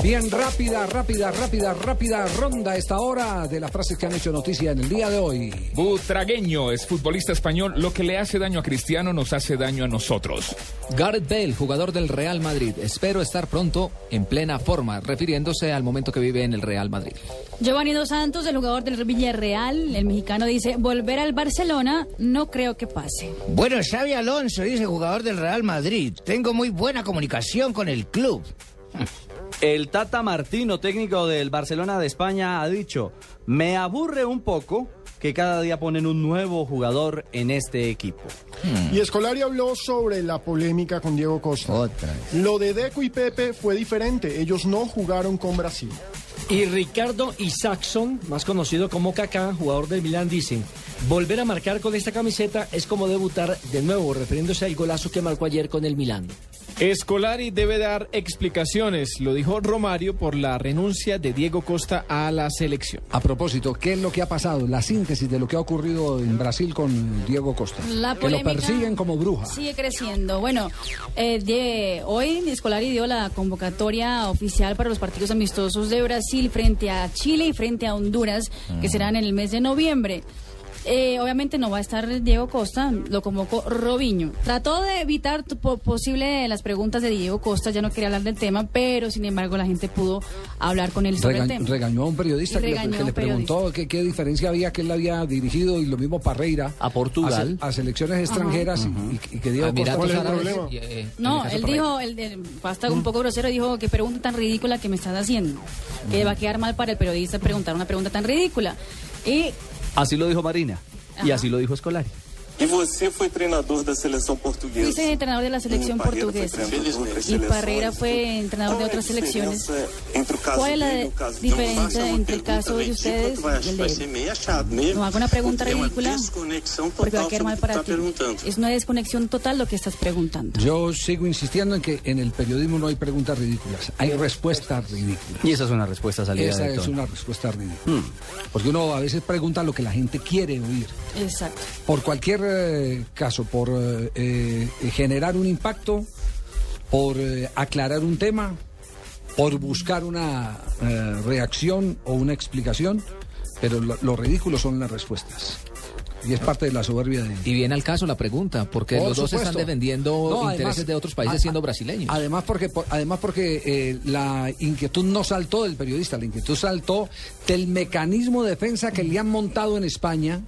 Bien, rápida, rápida, rápida, rápida ronda esta hora de las frases que han hecho noticia en el día de hoy. Butragueño es futbolista español. Lo que le hace daño a Cristiano nos hace daño a nosotros. Gareth Bale, jugador del Real Madrid. Espero estar pronto en plena forma, refiriéndose al momento que vive en el Real Madrid. Giovanni Dos Santos, el jugador del Villarreal, el mexicano dice, volver al Barcelona no creo que pase. Bueno, Xavi Alonso, dice jugador del Real Madrid. Tengo muy buena comunicación con el club. El Tata Martino, técnico del Barcelona de España, ha dicho, me aburre un poco que cada día ponen un nuevo jugador en este equipo. Y Escolari habló sobre la polémica con Diego Costa. Otra. Lo de Deco y Pepe fue diferente. Ellos no jugaron con Brasil. Y Ricardo Isaacson, más conocido como Kaká, jugador del Milán, dice, volver a marcar con esta camiseta es como debutar de nuevo, refiriéndose al golazo que marcó ayer con el Milán. Escolari debe dar explicaciones, lo dijo Romario por la renuncia de Diego Costa a la selección. A propósito, ¿qué es lo que ha pasado? La síntesis de lo que ha ocurrido en Brasil con Diego Costa. La que lo polémica persiguen como bruja. Sigue creciendo. Bueno, eh, de- hoy Escolari dio la convocatoria oficial para los partidos amistosos de Brasil frente a Chile y frente a Honduras, que serán en el mes de noviembre. Eh, obviamente no va a estar Diego Costa, lo convocó Robinho. Trató de evitar posible las preguntas de Diego Costa, ya no quería hablar del tema, pero sin embargo la gente pudo hablar con él sobre el tema. regañó a un periodista que le, que preguntó qué, qué diferencia había que él había dirigido y lo mismo Parreira A Portugal. a, se- a selecciones extranjeras y, y que Diego Costa ¿Cuál es el problema? y, eh, en No, él dijo, él, él- basta un poco grosero, dijo que pregunta tan ridícula que me estás haciendo. Que va a quedar mal para el periodista preguntar una pregunta tan ridícula. Y Así lo dijo Marina y así lo dijo Escolari. E você foi treinador da seleção portuguesa. fuiste entrenador de la selección E Parreira foi portuguesa. treinador de outras Y seleções. Parreira fue entrenador de Qual é a otras selecciones. diferença entre o caso ¿Cuál es la diferencia entre el pergunta caso de ridícula ustedes y el de él. ser meio achado mesmo. No haga una pregunta ridícula desconexão porque va a total quedar mal o que para ti. perguntando. Es una desconexión total lo que estás preguntando. Yo sigo insistiendo en que en el periodismo no hay preguntas ridículas, hay respuestas ridículas. Y esa es una respuesta salida Esa de es una respuesta ridícula. Porque uno a veces pregunta lo que la gente quiere oír. Exacto. Por cualquier eh, caso, por eh, eh, generar un impacto, por aclarar un tema, por buscar una reacción o una explicación, pero lo ridículo son las respuestas. Y es parte de la soberbia de... Y viene al caso la pregunta, porque Por los dos están defendiendo No, intereses de otros países a- siendo brasileños. Además porque, por- además porque eh, la inquietud no saltó del periodista, la inquietud saltó del mecanismo de defensa que le han montado en España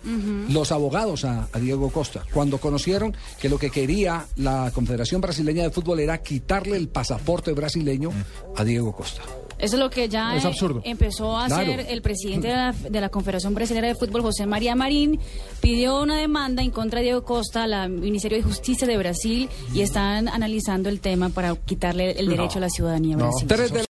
los abogados a, a Diego Costa, cuando conocieron que lo que quería la Confederación Brasileña de Fútbol era quitarle el pasaporte brasileño a Diego Costa. Eso es lo que ya Es eh, absurdo. empezó a Claro. hacer el presidente de la, de la Confederación Brasileña de Fútbol, José María Marín, pidió una demanda en contra de Diego Costa al Ministerio de Justicia de Brasil y están analizando el tema para quitarle el derecho a la ciudadanía brasileña.